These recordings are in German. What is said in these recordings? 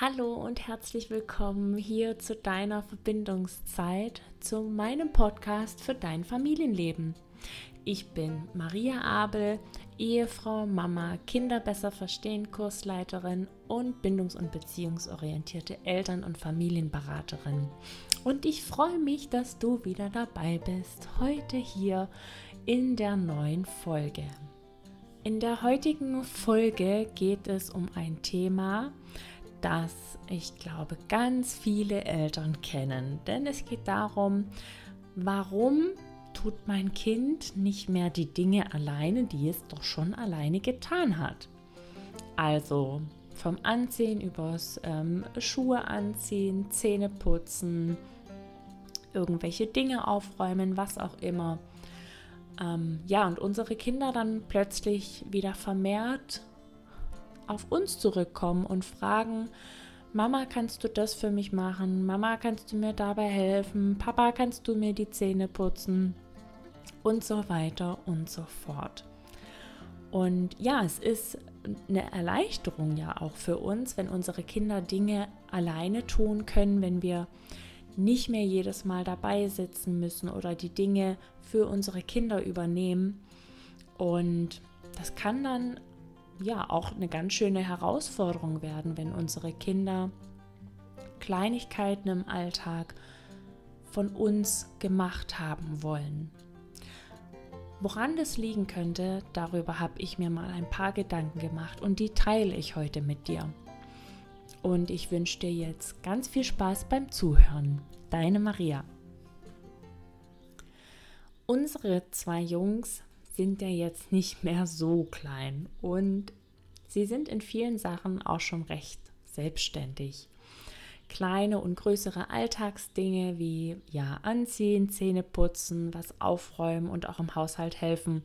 Hallo und herzlich willkommen hier zu deiner Verbindungszeit, zu meinem Podcast für dein Familienleben. Ich bin Maria Abel, Ehefrau, Mama, Kinder besser verstehen, Kursleiterin und bindungs- und beziehungsorientierte Eltern- und Familienberaterin. Und ich freue mich, dass du wieder dabei bist, heute hier in der neuen Folge. In der heutigen Folge geht es um ein Thema, das ich glaube ganz viele Eltern kennen. Denn es geht darum, warum tut mein Kind nicht mehr die Dinge alleine, die es doch schon alleine getan hat. Also vom Anziehen übers ähm, Schuhe anziehen, Zähne putzen, irgendwelche Dinge aufräumen, was auch immer. Ähm, ja, und unsere Kinder dann plötzlich wieder vermehrt auf uns zurückkommen und fragen, Mama, kannst du das für mich machen? Mama, kannst du mir dabei helfen? Papa, kannst du mir die Zähne putzen? Und so weiter und so fort. Und ja, es ist eine Erleichterung ja auch für uns, wenn unsere Kinder Dinge alleine tun können, wenn wir nicht mehr jedes Mal dabei sitzen müssen oder die Dinge für unsere Kinder übernehmen. Und das kann dann ja auch eine ganz schöne Herausforderung werden, wenn unsere Kinder Kleinigkeiten im Alltag von uns gemacht haben wollen. Woran das liegen könnte, darüber habe ich mir mal ein paar Gedanken gemacht und die teile ich heute mit dir. Und ich wünsche dir jetzt ganz viel Spaß beim Zuhören. Deine Maria. Unsere zwei Jungs sind ja jetzt nicht mehr so klein und sie sind in vielen Sachen auch schon recht selbstständig. Kleine und größere Alltagsdinge wie ja anziehen, Zähne putzen, was aufräumen und auch im Haushalt helfen,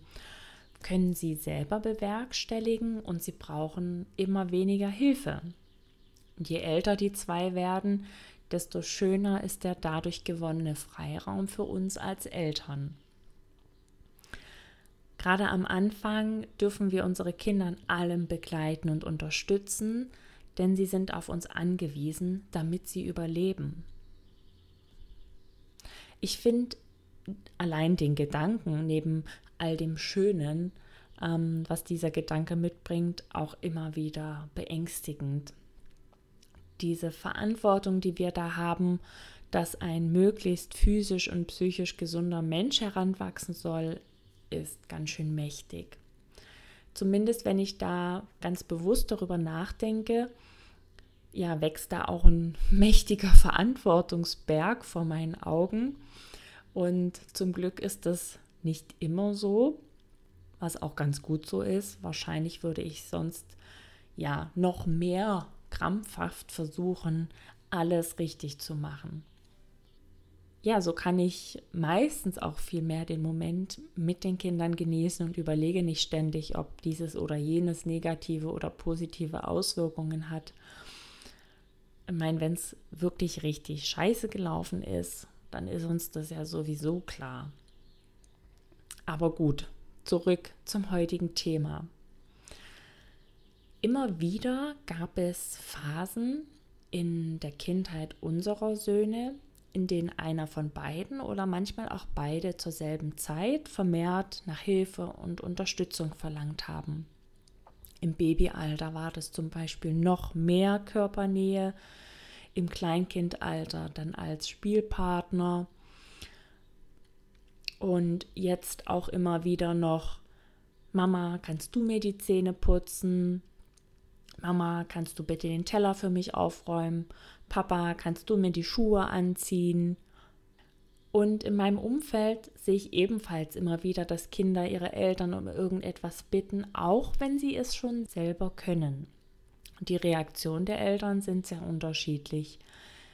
können sie selber bewerkstelligen und sie brauchen immer weniger Hilfe. Je älter die zwei werden, desto schöner ist der dadurch gewonnene Freiraum für uns als Eltern. Gerade am Anfang dürfen wir unsere Kinder in allem begleiten und unterstützen, denn sie sind auf uns angewiesen, damit sie überleben. Ich finde allein den Gedanken neben all dem Schönen, ähm, was dieser Gedanke mitbringt, auch immer wieder beängstigend. Diese Verantwortung, die wir da haben, dass ein möglichst physisch und psychisch gesunder Mensch heranwachsen soll, ist ganz schön mächtig. Zumindest wenn ich da ganz bewusst darüber nachdenke, ja, wächst da auch ein mächtiger Verantwortungsberg vor meinen Augen. Und zum Glück ist das nicht immer so, was auch ganz gut so ist. Wahrscheinlich würde ich sonst ja noch mehr krampfhaft versuchen, alles richtig zu machen ja, so kann ich meistens auch viel mehr den Moment mit den Kindern genießen und überlege nicht ständig, ob dieses oder jenes negative oder positive Auswirkungen hat. Ich meine, wenn es wirklich richtig scheiße gelaufen ist, dann ist uns das ja sowieso klar. Aber gut, zurück zum heutigen Thema. Immer wieder gab es Phasen in der Kindheit unserer Söhne, in denen einer von beiden oder manchmal auch beide zur selben Zeit vermehrt nach Hilfe und Unterstützung verlangt haben. Im Babyalter war das zum Beispiel noch mehr Körpernähe, im Kleinkindalter dann als Spielpartner und jetzt auch immer wieder noch, Mama, kannst du mir die Zähne putzen? Mama, kannst du bitte den Teller für mich aufräumen? Papa, kannst du mir die Schuhe anziehen? Und in meinem Umfeld sehe ich ebenfalls immer wieder, dass Kinder ihre Eltern um irgendetwas bitten, auch wenn sie es schon selber können. Die Reaktionen der Eltern sind sehr unterschiedlich.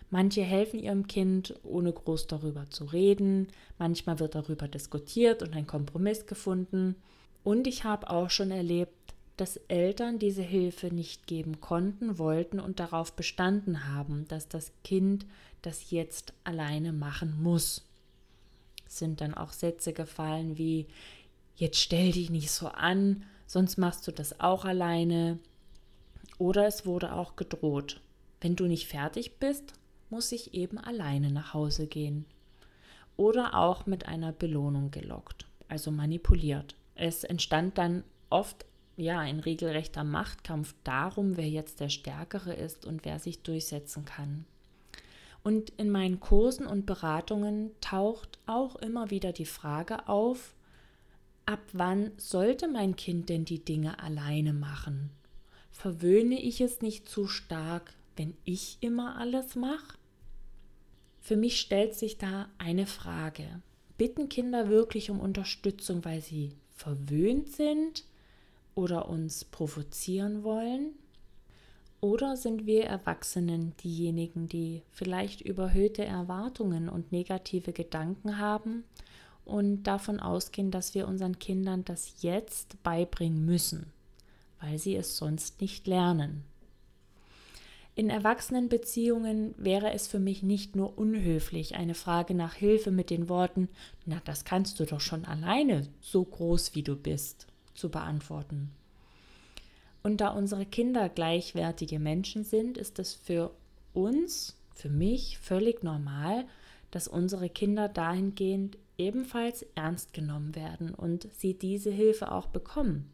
Manche helfen ihrem Kind, ohne groß darüber zu reden. Manchmal wird darüber diskutiert und ein Kompromiss gefunden. Und ich habe auch schon erlebt, dass Eltern diese Hilfe nicht geben konnten, wollten und darauf bestanden haben, dass das Kind das jetzt alleine machen muss. Es sind dann auch Sätze gefallen wie jetzt stell dich nicht so an, sonst machst du das auch alleine. Oder es wurde auch gedroht. wenn du nicht fertig bist, muss ich eben alleine nach Hause gehen. Oder auch mit einer Belohnung gelockt, also manipuliert. Es entstand dann oft ja ein regelrechter Machtkampf darum, wer jetzt der Stärkere ist und wer sich durchsetzen kann. Und in meinen Kursen und Beratungen taucht auch immer wieder die Frage auf, ab wann sollte mein Kind denn die Dinge alleine machen? Verwöhne ich es nicht zu stark, wenn ich immer alles mache? Für mich stellt sich da eine Frage. Bitten Kinder wirklich um Unterstützung, weil sie verwöhnt sind oder uns provozieren wollen? Oder sind wir Erwachsenen diejenigen, die vielleicht überhöhte Erwartungen und negative Gedanken haben und davon ausgehen, dass wir unseren Kindern das jetzt beibringen müssen, weil sie es sonst nicht lernen? In Erwachsenenbeziehungen wäre es für mich nicht nur unhöflich, eine Frage nach Hilfe mit den Worten Na, das kannst du doch schon alleine, so groß wie du bist, zu beantworten. Und da unsere Kinder gleichwertige Menschen sind, ist es für uns, für mich völlig normal, dass unsere Kinder dahingehend ebenfalls ernst genommen werden und sie diese Hilfe auch bekommen.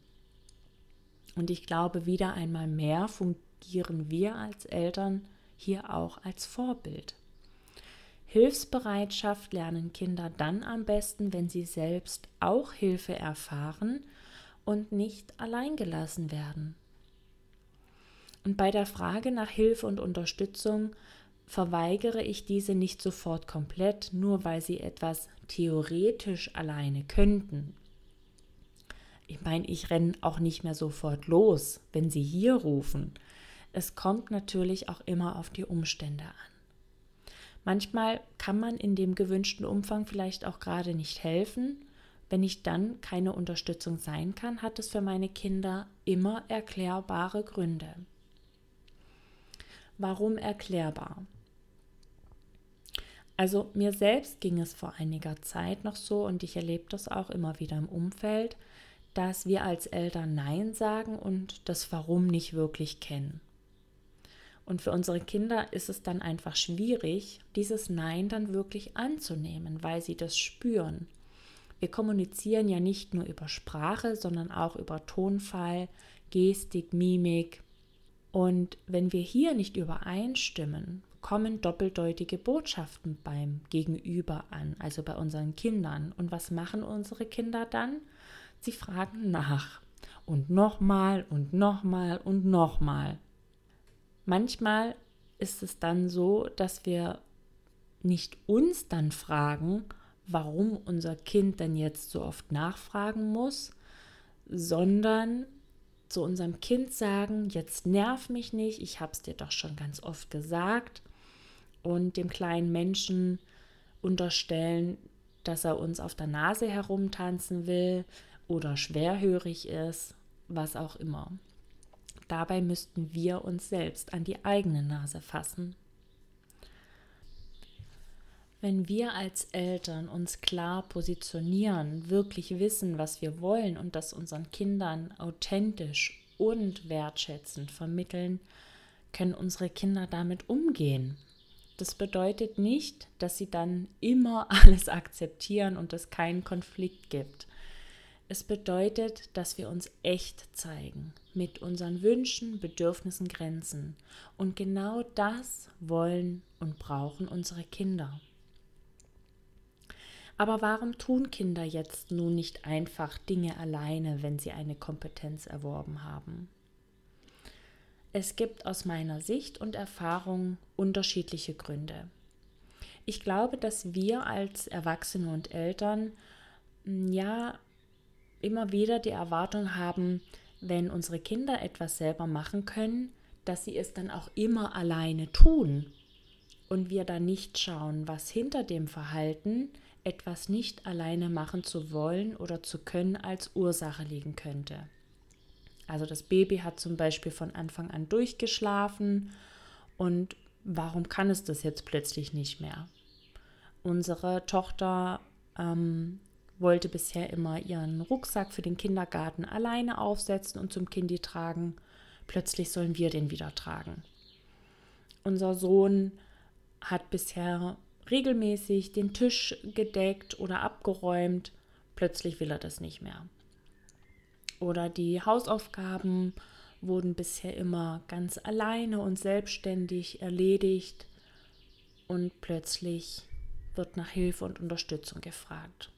Und ich glaube, wieder einmal mehr fungieren wir als Eltern hier auch als Vorbild. Hilfsbereitschaft lernen Kinder dann am besten, wenn sie selbst auch Hilfe erfahren und nicht alleingelassen werden. Und bei der Frage nach Hilfe und Unterstützung verweigere ich diese nicht sofort komplett, nur weil sie etwas theoretisch alleine könnten. Ich meine, ich renne auch nicht mehr sofort los, wenn sie hier rufen. Es kommt natürlich auch immer auf die Umstände an. Manchmal kann man in dem gewünschten Umfang vielleicht auch gerade nicht helfen wenn ich dann keine Unterstützung sein kann, hat es für meine Kinder immer erklärbare Gründe. Warum erklärbar? Also mir selbst ging es vor einiger Zeit noch so und ich erlebe das auch immer wieder im Umfeld, dass wir als Eltern Nein sagen und das Warum nicht wirklich kennen. Und für unsere Kinder ist es dann einfach schwierig, dieses Nein dann wirklich anzunehmen, weil sie das spüren. Wir kommunizieren ja nicht nur über Sprache, sondern auch über Tonfall, Gestik, Mimik. Und wenn wir hier nicht übereinstimmen, kommen doppeldeutige Botschaften beim Gegenüber an, also bei unseren Kindern. Und was machen unsere Kinder dann? Sie fragen nach. Und nochmal und nochmal und nochmal. Manchmal ist es dann so, dass wir nicht uns dann fragen, warum unser Kind denn jetzt so oft nachfragen muss, sondern zu unserem Kind sagen, jetzt nerv mich nicht, ich habe es dir doch schon ganz oft gesagt und dem kleinen Menschen unterstellen, dass er uns auf der Nase herumtanzen will oder schwerhörig ist, was auch immer. Dabei müssten wir uns selbst an die eigene Nase fassen wenn wir als Eltern uns klar positionieren, wirklich wissen, was wir wollen und das unseren Kindern authentisch und wertschätzend vermitteln, können unsere Kinder damit umgehen. Das bedeutet nicht, dass sie dann immer alles akzeptieren und es keinen Konflikt gibt. Es bedeutet, dass wir uns echt zeigen, mit unseren Wünschen, Bedürfnissen, Grenzen. Und genau das wollen und brauchen unsere Kinder. Aber warum tun Kinder jetzt nun nicht einfach Dinge alleine, wenn sie eine Kompetenz erworben haben? Es gibt aus meiner Sicht und Erfahrung unterschiedliche Gründe. Ich glaube, dass wir als Erwachsene und Eltern hm, ja immer wieder die Erwartung haben, wenn unsere Kinder etwas selber machen können, dass sie es dann auch immer alleine tun und wir dann nicht schauen, was hinter dem Verhalten etwas nicht alleine machen zu wollen oder zu können als Ursache liegen könnte. Also das Baby hat zum Beispiel von Anfang an durchgeschlafen und warum kann es das jetzt plötzlich nicht mehr? Unsere Tochter ähm, wollte bisher immer ihren Rucksack für den Kindergarten alleine aufsetzen und zum Kindi tragen. Plötzlich sollen wir den wieder tragen. unser Sohn hat bisher regelmäßig den Tisch gedeckt oder abgeräumt, plötzlich will er das nicht mehr. Oder die Hausaufgaben wurden bisher immer ganz alleine und selbstständig erledigt und plötzlich wird nach Hilfe und Unterstützung gefragt.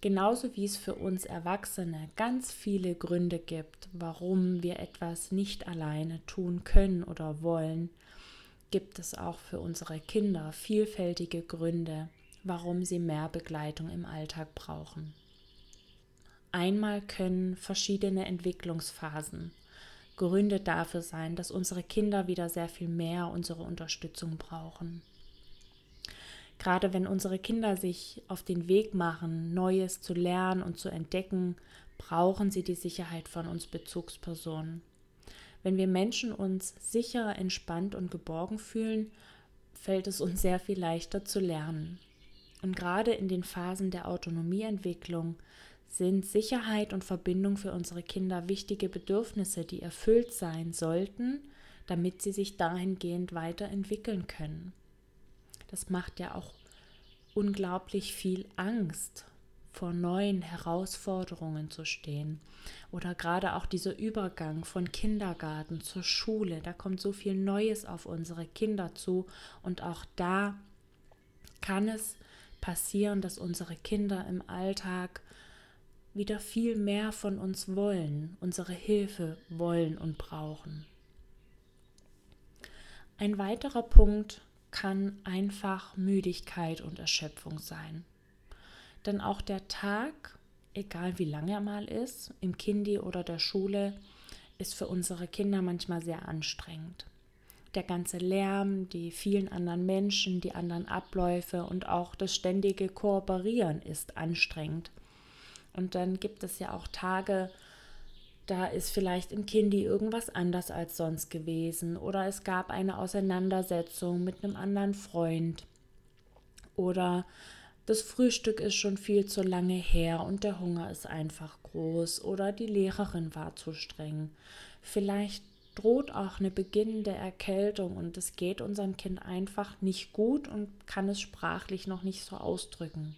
Genauso wie es für uns Erwachsene ganz viele Gründe gibt, warum wir etwas nicht alleine tun können oder wollen, gibt es auch für unsere Kinder vielfältige Gründe, warum sie mehr Begleitung im Alltag brauchen. Einmal können verschiedene Entwicklungsphasen Gründe dafür sein, dass unsere Kinder wieder sehr viel mehr unsere Unterstützung brauchen. Gerade wenn unsere Kinder sich auf den Weg machen, Neues zu lernen und zu entdecken, brauchen sie die Sicherheit von uns Bezugspersonen. Wenn wir Menschen uns sicher, entspannt und geborgen fühlen, fällt es uns sehr viel leichter zu lernen. Und gerade in den Phasen der Autonomieentwicklung sind Sicherheit und Verbindung für unsere Kinder wichtige Bedürfnisse, die erfüllt sein sollten, damit sie sich dahingehend weiterentwickeln können. Das macht ja auch unglaublich viel Angst, vor neuen Herausforderungen zu stehen. Oder gerade auch dieser Übergang von Kindergarten zur Schule, da kommt so viel Neues auf unsere Kinder zu und auch da kann es passieren, dass unsere Kinder im Alltag wieder viel mehr von uns wollen, unsere Hilfe wollen und brauchen. Ein weiterer Punkt kann einfach Müdigkeit und Erschöpfung sein. Denn auch der Tag, egal wie lang er mal ist, im Kindi oder der Schule, ist für unsere Kinder manchmal sehr anstrengend. Der ganze Lärm, die vielen anderen Menschen, die anderen Abläufe und auch das ständige Kooperieren ist anstrengend. Und dann gibt es ja auch Tage, da ist vielleicht im Kindi irgendwas anders als sonst gewesen oder es gab eine Auseinandersetzung mit einem anderen Freund oder das Frühstück ist schon viel zu lange her und der Hunger ist einfach groß oder die Lehrerin war zu streng. Vielleicht droht auch eine beginnende Erkältung und es geht unserem Kind einfach nicht gut und kann es sprachlich noch nicht so ausdrücken.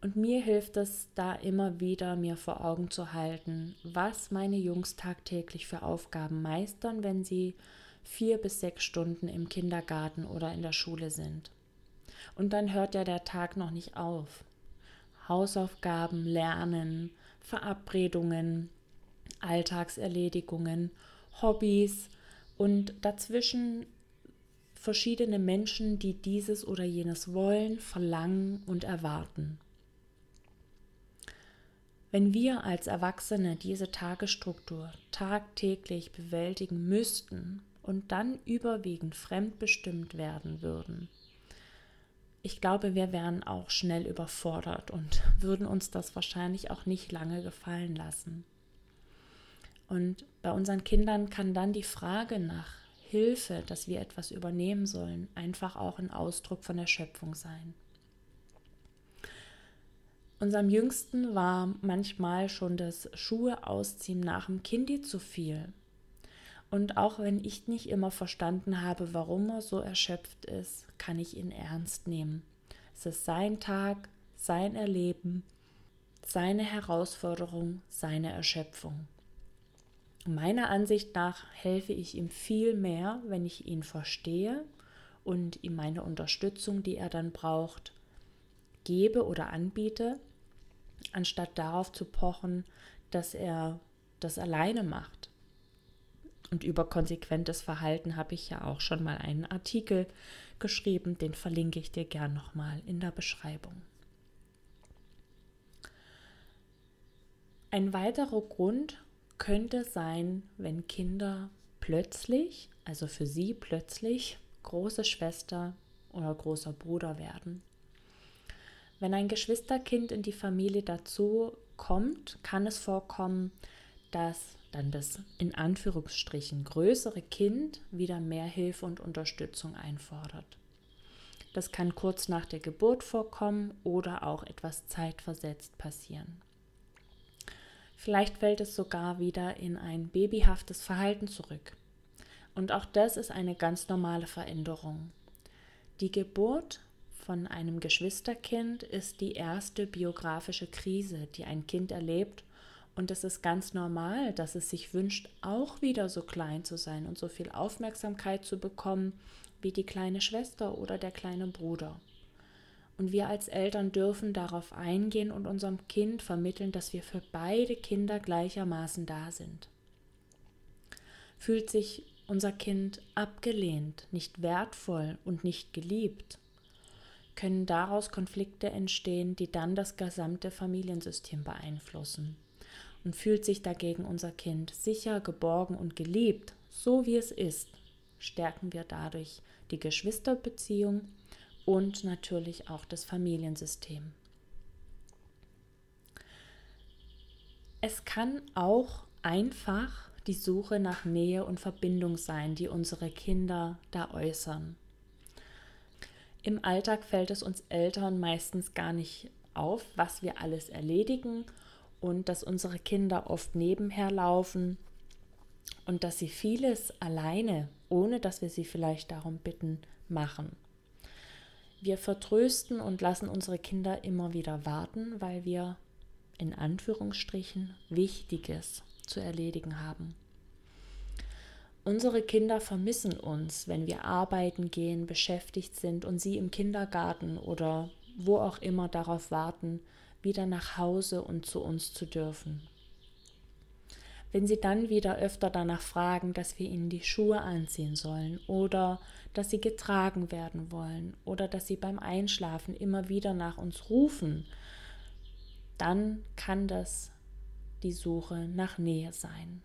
Und mir hilft es da immer wieder, mir vor Augen zu halten, was meine Jungs tagtäglich für Aufgaben meistern, wenn sie vier bis sechs Stunden im Kindergarten oder in der Schule sind. Und dann hört ja der Tag noch nicht auf. Hausaufgaben, Lernen, Verabredungen, Alltagserledigungen, Hobbys und dazwischen verschiedene Menschen, die dieses oder jenes wollen, verlangen und erwarten. Wenn wir als Erwachsene diese Tagesstruktur tagtäglich bewältigen müssten und dann überwiegend fremdbestimmt werden würden, ich glaube, wir wären auch schnell überfordert und würden uns das wahrscheinlich auch nicht lange gefallen lassen. Und bei unseren Kindern kann dann die Frage nach Hilfe, dass wir etwas übernehmen sollen, einfach auch ein Ausdruck von Erschöpfung sein. Unserem Jüngsten war manchmal schon das Schuhe ausziehen nach dem Kindi zu viel. Und auch wenn ich nicht immer verstanden habe, warum er so erschöpft ist, kann ich ihn ernst nehmen. Es ist sein Tag, sein Erleben, seine Herausforderung, seine Erschöpfung. Meiner Ansicht nach helfe ich ihm viel mehr, wenn ich ihn verstehe und ihm meine Unterstützung, die er dann braucht, gebe oder anbiete, anstatt darauf zu pochen, dass er das alleine macht. Und über konsequentes Verhalten habe ich ja auch schon mal einen Artikel geschrieben, den verlinke ich dir gern nochmal in der Beschreibung. Ein weiterer Grund könnte sein, wenn Kinder plötzlich, also für sie plötzlich, große Schwester oder großer Bruder werden. Wenn ein Geschwisterkind in die Familie dazu kommt, kann es vorkommen, dass dann das in Anführungsstrichen größere Kind wieder mehr Hilfe und Unterstützung einfordert. Das kann kurz nach der Geburt vorkommen oder auch etwas zeitversetzt passieren. Vielleicht fällt es sogar wieder in ein babyhaftes Verhalten zurück. Und auch das ist eine ganz normale Veränderung. Die Geburt von einem Geschwisterkind ist die erste biografische Krise, die ein Kind erlebt. Und es ist ganz normal, dass es sich wünscht, auch wieder so klein zu sein und so viel Aufmerksamkeit zu bekommen wie die kleine Schwester oder der kleine Bruder. Und wir als Eltern dürfen darauf eingehen und unserem Kind vermitteln, dass wir für beide Kinder gleichermaßen da sind. Fühlt sich unser Kind abgelehnt, nicht wertvoll und nicht geliebt, können daraus Konflikte entstehen, die dann das gesamte Familiensystem beeinflussen. Und fühlt sich dagegen unser Kind sicher, geborgen und geliebt, so wie es ist, stärken wir dadurch die Geschwisterbeziehung und natürlich auch das Familiensystem. Es kann auch einfach die Suche nach Nähe und Verbindung sein, die unsere Kinder da äußern. Im Alltag fällt es uns Eltern meistens gar nicht auf, was wir alles erledigen und dass unsere Kinder oft nebenher laufen und dass sie vieles alleine, ohne dass wir sie vielleicht darum bitten, machen. Wir vertrösten und lassen unsere Kinder immer wieder warten, weil wir in Anführungsstrichen Wichtiges zu erledigen haben. Unsere Kinder vermissen uns, wenn wir arbeiten gehen, beschäftigt sind und sie im Kindergarten oder wo auch immer darauf warten, wieder nach Hause und zu uns zu dürfen. Wenn sie dann wieder öfter danach fragen, dass wir ihnen die Schuhe anziehen sollen oder dass sie getragen werden wollen oder dass sie beim Einschlafen immer wieder nach uns rufen, dann kann das die Suche nach Nähe sein.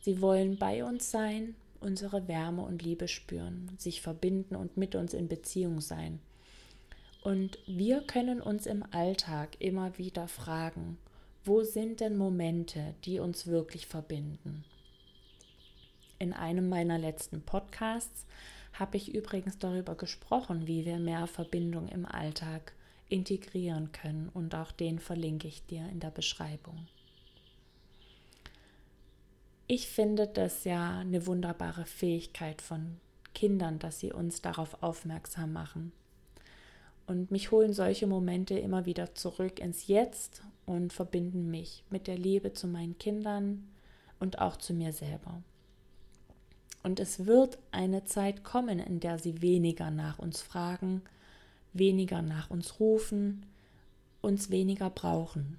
Sie wollen bei uns sein, unsere Wärme und Liebe spüren, sich verbinden und mit uns in Beziehung sein. Und wir können uns im Alltag immer wieder fragen, wo sind denn Momente, die uns wirklich verbinden? In einem meiner letzten Podcasts habe ich übrigens darüber gesprochen, wie wir mehr Verbindung im Alltag integrieren können und auch den verlinke ich dir in der Beschreibung. Ich finde das ja eine wunderbare Fähigkeit von Kindern, dass sie uns darauf aufmerksam machen. Und mich holen solche Momente immer wieder zurück ins Jetzt und verbinden mich mit der Liebe zu meinen Kindern und auch zu mir selber. Und es wird eine Zeit kommen, in der sie weniger nach uns fragen, weniger nach uns rufen, uns weniger brauchen.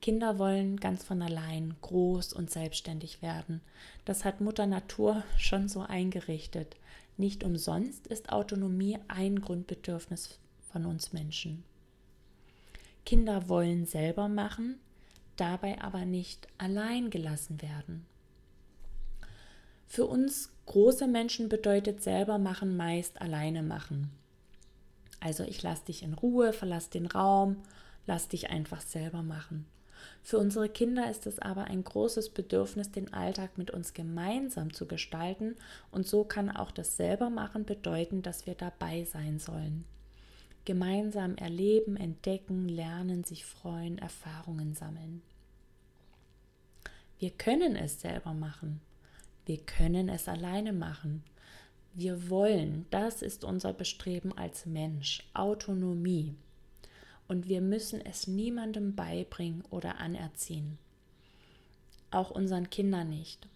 Kinder wollen ganz von allein groß und selbstständig werden. Das hat Mutter Natur schon so eingerichtet. Nicht umsonst ist Autonomie ein Grundbedürfnis von uns Menschen. Kinder wollen selber machen, dabei aber nicht allein gelassen werden. Für uns große Menschen bedeutet selber machen meist alleine machen. Also ich lasse dich in Ruhe, verlass den Raum, lass dich einfach selber machen. Für unsere Kinder ist es aber ein großes Bedürfnis, den Alltag mit uns gemeinsam zu gestalten und so kann auch das Selbermachen bedeuten, dass wir dabei sein sollen. Gemeinsam erleben, entdecken, lernen, sich freuen, Erfahrungen sammeln. Wir können es selber machen. Wir können es alleine machen. Wir wollen, das ist unser Bestreben als Mensch, Autonomie. Und wir müssen es niemandem beibringen oder anerziehen. Auch unseren Kindern nicht.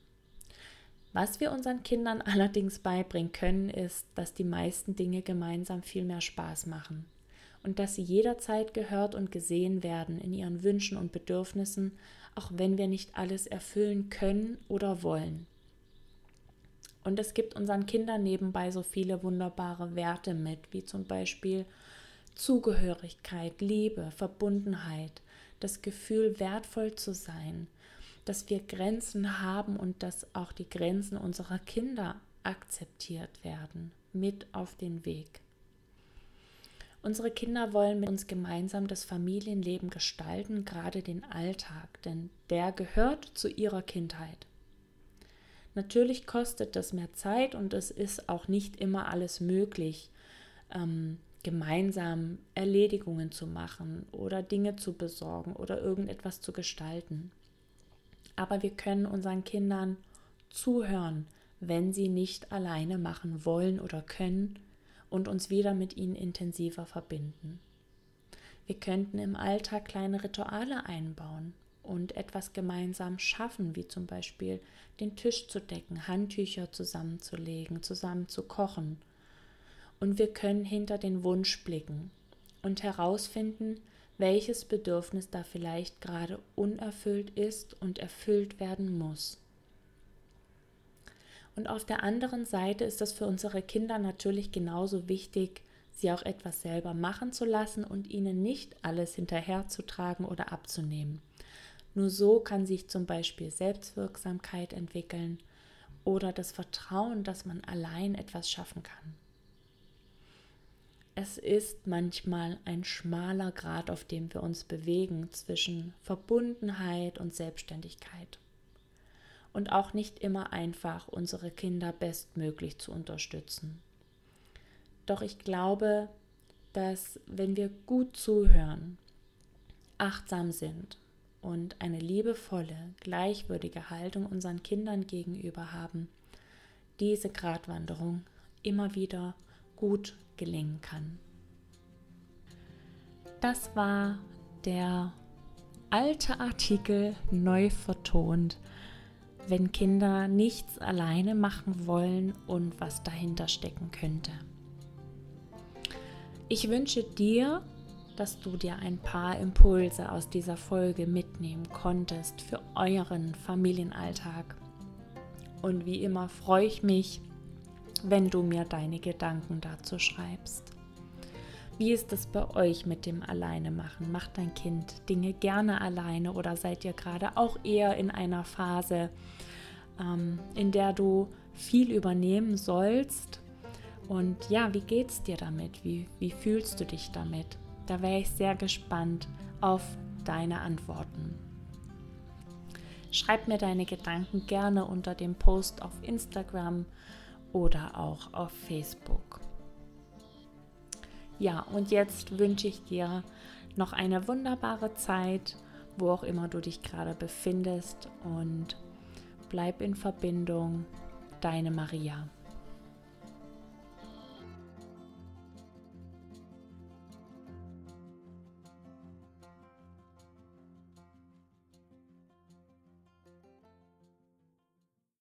Was wir unseren Kindern allerdings beibringen können, ist, dass die meisten Dinge gemeinsam viel mehr Spaß machen und dass sie jederzeit gehört und gesehen werden in ihren Wünschen und Bedürfnissen, auch wenn wir nicht alles erfüllen können oder wollen. Und es gibt unseren Kindern nebenbei so viele wunderbare Werte mit, wie zum Beispiel Zugehörigkeit, Liebe, Verbundenheit, das Gefühl, wertvoll zu sein, dass wir Grenzen haben und dass auch die Grenzen unserer Kinder akzeptiert werden, mit auf den Weg. Unsere Kinder wollen mit uns gemeinsam das Familienleben gestalten, gerade den Alltag, denn der gehört zu ihrer Kindheit. Natürlich kostet das mehr Zeit und es ist auch nicht immer alles möglich, ähm, gemeinsam Erledigungen zu machen oder Dinge zu besorgen oder irgendetwas zu gestalten aber wir können unseren Kindern zuhören, wenn sie nicht alleine machen wollen oder können und uns wieder mit ihnen intensiver verbinden. Wir könnten im Alltag kleine Rituale einbauen und etwas gemeinsam schaffen, wie zum Beispiel den Tisch zu decken, Handtücher zusammenzulegen, zusammen zu kochen. Und wir können hinter den Wunsch blicken und herausfinden, welches Bedürfnis da vielleicht gerade unerfüllt ist und erfüllt werden muss. Und auf der anderen Seite ist es für unsere Kinder natürlich genauso wichtig, sie auch etwas selber machen zu lassen und ihnen nicht alles hinterherzutragen oder abzunehmen. Nur so kann sich zum Beispiel Selbstwirksamkeit entwickeln oder das Vertrauen, dass man allein etwas schaffen kann. Es ist manchmal ein schmaler Grad, auf dem wir uns bewegen zwischen Verbundenheit und Selbstständigkeit und auch nicht immer einfach, unsere Kinder bestmöglich zu unterstützen. Doch ich glaube, dass wenn wir gut zuhören, achtsam sind und eine liebevolle, gleichwürdige Haltung unseren Kindern gegenüber haben, diese Gratwanderung immer wieder gut gelingen kann. Das war der alte Artikel neu vertont wenn Kinder nichts alleine machen wollen und was dahinter stecken könnte. Ich wünsche dir, dass du dir ein paar Impulse aus dieser Folge mitnehmen konntest für euren Familienalltag. Und wie immer freue ich mich, wenn du mir deine Gedanken dazu schreibst. Wie ist es bei euch mit dem Alleine machen? Macht dein Kind Dinge gerne alleine oder seid ihr gerade auch eher in einer Phase, ähm, in der du viel übernehmen sollst? Und ja, wie geht's dir damit? Wie, wie fühlst du dich damit? Da wäre ich sehr gespannt auf deine Antworten. Schreib mir deine Gedanken gerne unter dem Post auf Instagram oder auch auf Facebook. Ja, und jetzt wünsche ich dir noch eine wunderbare Zeit, wo auch immer du dich gerade befindest und bleib in Verbindung. Deine Maria.